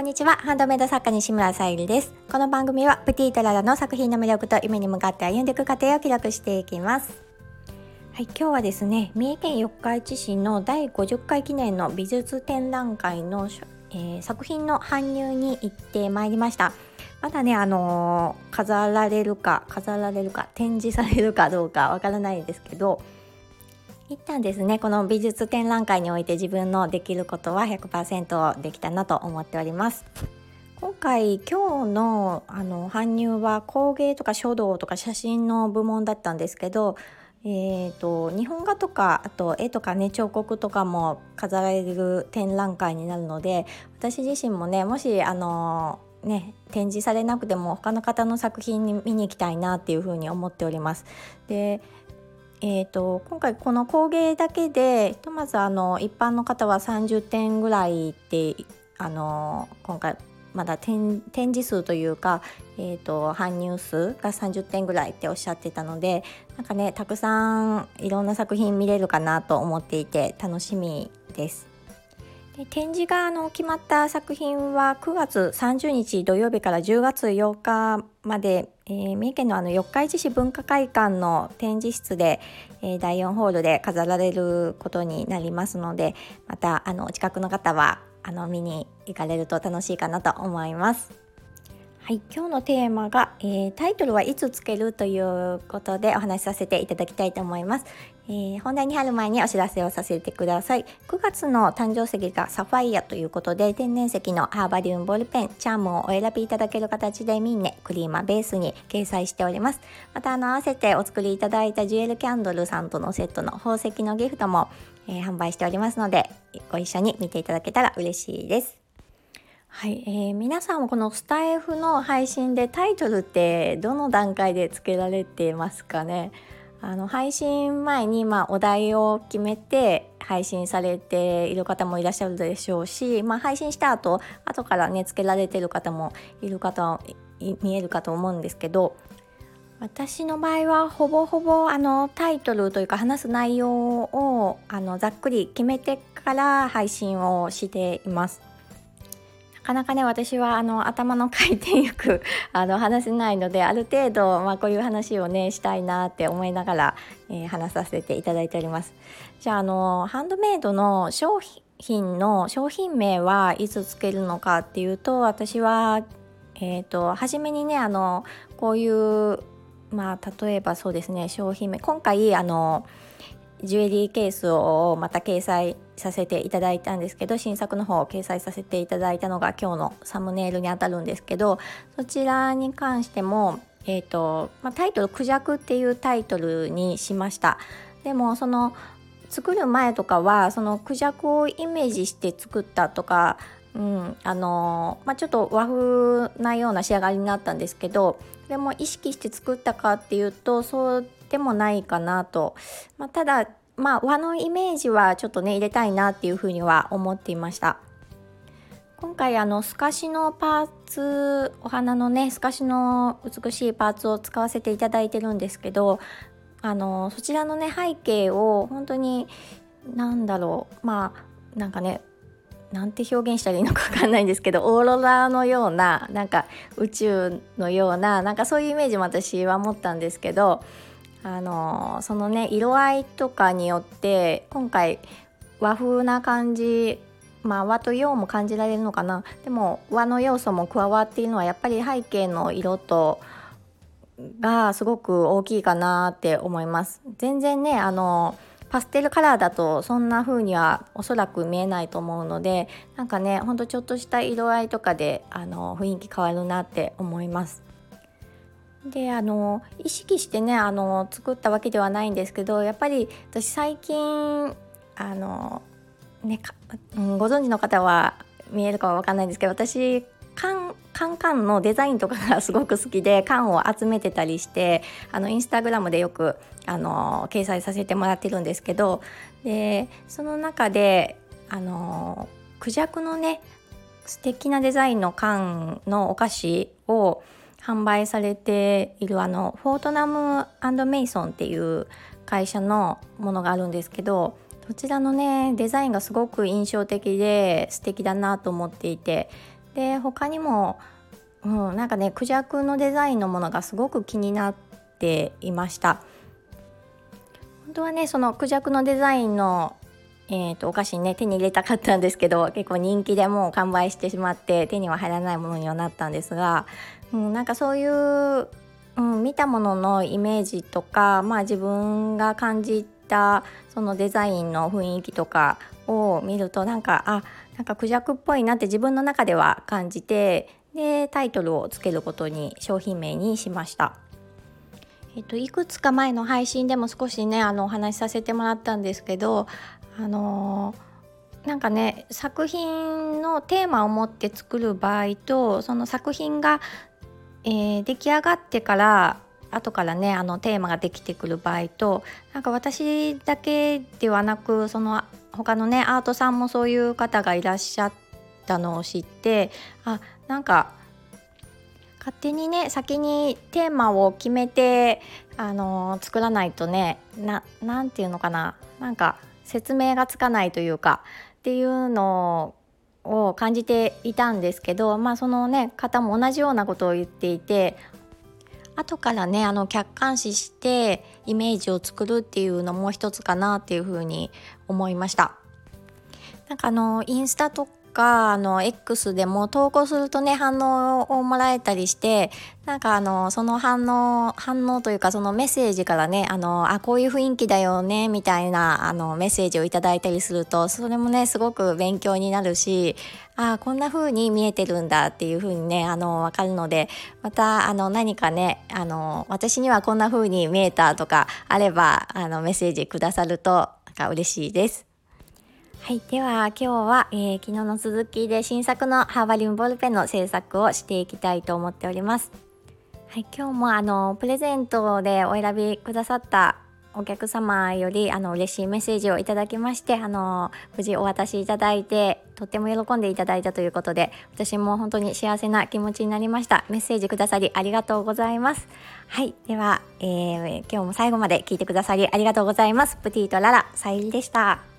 こんにちは。ハンドメイド作家西村さゆりです。この番組はプティトララの作品の魅力と夢に向かって歩んでいく過程を記録していきます。はい、今日はですね三重県四日市市の第50回記念の美術展覧会の、えー、作品の搬入に行ってまいりました。まだねあのー、飾られるか飾られるか展示されるかどうかわからないですけど一旦ですねこの美術展覧会において自分のできることは100%できたなと思っております今回今日のあの搬入は工芸とか書道とか写真の部門だったんですけどえーと、日本画とかあと絵とかね彫刻とかも飾られる展覧会になるので私自身もねもしあのね展示されなくても他の方の作品に見に行きたいなっていうふうに思っております。でえーと、今回この工芸だけでひとまずあの一般の方は30点ぐらいってあの今回まだ展示数というか、えーと、搬入数が30点ぐらいっておっしゃってたのでなんかねたくさんいろんな作品見れるかなと思っていて楽しみです。で展示があの決まった作品は9月30日土曜日から10月8日まで、えー、三重県のあの四日市市文化会館の展示室で、えー、第4ホールで飾られることになりますのでまたあのお近くの方はあの見に行かれると楽しいかなと思います。はい、今日のテーマが、えー、タイトルはいつつけるということでお話しさせていただきたいと思います、えー、本題に入る前にお知らせをさせてください。9月の誕生石がサファイアということで天然石のハーバリウムボールペンチャームをお選びいただける形でミンネクリーマベースに掲載しております。またあの合わせてお作りいただいたジュエルキャンドルさんとのセットの宝石のギフトも、えー、販売しておりますのでご一緒に見ていただけたら嬉しいです。はい、えー、皆さんもこのスタイフの配信でタイトルってどの段階で付けられてますかね？あの配信前にまあお題を決めて配信されている方もいらっしゃるでしょうし、まあ、配信した後後からね付けられてる方もいる方見えるかと思うんですけど私の場合はほぼほぼあのタイトルというか話す内容をあのざっくり決めてから配信をしています。かなかね私はあの頭の回転よく あの話せないのである程度、まあ、こういう話をねしたいなって思いながら、えー、話させていただいております。じゃああのハンドメイドの商品の商品名はいつつけるのかっていうと私はえーと、初めにねあのこういうまあ例えばそうですね商品名今回あのジュエリーケースをまた掲載させていただいたんですけど新作の方を掲載させていただいたのが今日のサムネイルにあたるんですけどそちらに関しても、えーとまあ、タイトル「クジャク」っていうタイトルにしました。でもその作る前とかはそのクジャクをイメージして作ったとかうんあのまあ、ちょっと和風なような仕上がりになったんですけどそれも意識して作ったかっていうとそうでもないかなと、まあ、ただまあ和のイメージはちょっとね入れたいなっていうふうには思っていました。今回あの透かしのパーツお花のね透かしの美しいパーツを使わせていただいてるんですけどあのそちらのね背景を本当に何だろうまあなんかねなんて表現したらいいのか分かんないんですけどオーロラのようななんか宇宙のようななんかそういうイメージも私は持ったんですけどあのそのね色合いとかによって今回和風な感じまあ和と洋も感じられるのかな。でも和の要素も加わっているのはやっぱり背景の色とがすごく大きいかなって思います。全然ねあのパステルカラーだとそんな風にはおそらく見えないと思うのでなんかねほんとちょっとした色合いとかであの雰囲気変わるなって思います。であの意識してねあの作ったわけではないんですけどやっぱり私最近あのねうん、ご存知の方は見えるかは分かんないんですけど私缶缶缶のデザインとかがすごく好きで缶を集めてたりしてあのインスタグラムでよくあの掲載させてもらってるんですけどでその中であのクジャクのね素敵なデザインの缶のお菓子を販売されているあのフォートナムメイソンっていう会社のものがあるんですけどそちらのねデザインがすごく印象的で素敵だなと思っていてで他にも、うん、なんかねクジャクのデザインのものがすごく気になっていました。本当はねそのクジャクのデザインのえーと、お菓子ね手に入れたかったんですけど 結構人気でもう完売してしまって手には入らないものにはなったんですが、うん、なんかそういう、うん、見たもののイメージとか、まあ、自分が感じたそのデザインの雰囲気とかを見るとなんかあなんかクジャクっぽいなって自分の中では感じてでタイトルをつけることに商品名にしました。えっと、いくつか前の配信でも少しねあのお話しさせてもらったんですけどあのー、なんかね作品のテーマを持って作る場合とその作品が、えー、出来上がってから後からねあのテーマができてくる場合となんか私だけではなくその他のねアートさんもそういう方がいらっしゃったのを知ってあなんか勝手にね先にテーマを決めてあのー、作らないとねな何て言うのかななんか説明がつかないというかっていうのを感じていたんですけどまあそのね方も同じようなことを言っていて後からねあの客観視してイメージを作るっていうのも一つかなっていうふうに思いました。なんかあのインスタとかあの X でも投稿するとね反応をもらえたりしてなんかあのその反応反応というかそのメッセージからねあのあこういう雰囲気だよねみたいなあのメッセージをいただいたりするとそれもねすごく勉強になるしあこんな風に見えてるんだっていう風にねあの分かるのでまたあの何かねあの私にはこんな風に見えたとかあればあのメッセージくださるとなんか嬉しいです。はい、では今日は、えー、昨日の続きで新作のハーバリウムボールペンの制作をしていきたいと思っております。はい、今日もあのプレゼントでお選びくださったお客様よりあの嬉しいメッセージをいただきましてあの無事お渡しいただいてとっても喜んでいただいたということで私も本当に幸せな気持ちになりました。メッセージくださりありがとうございます。はいでは、えー、今日も最後まで聞いてくださりありがとうございます。プティとララさゆりでした。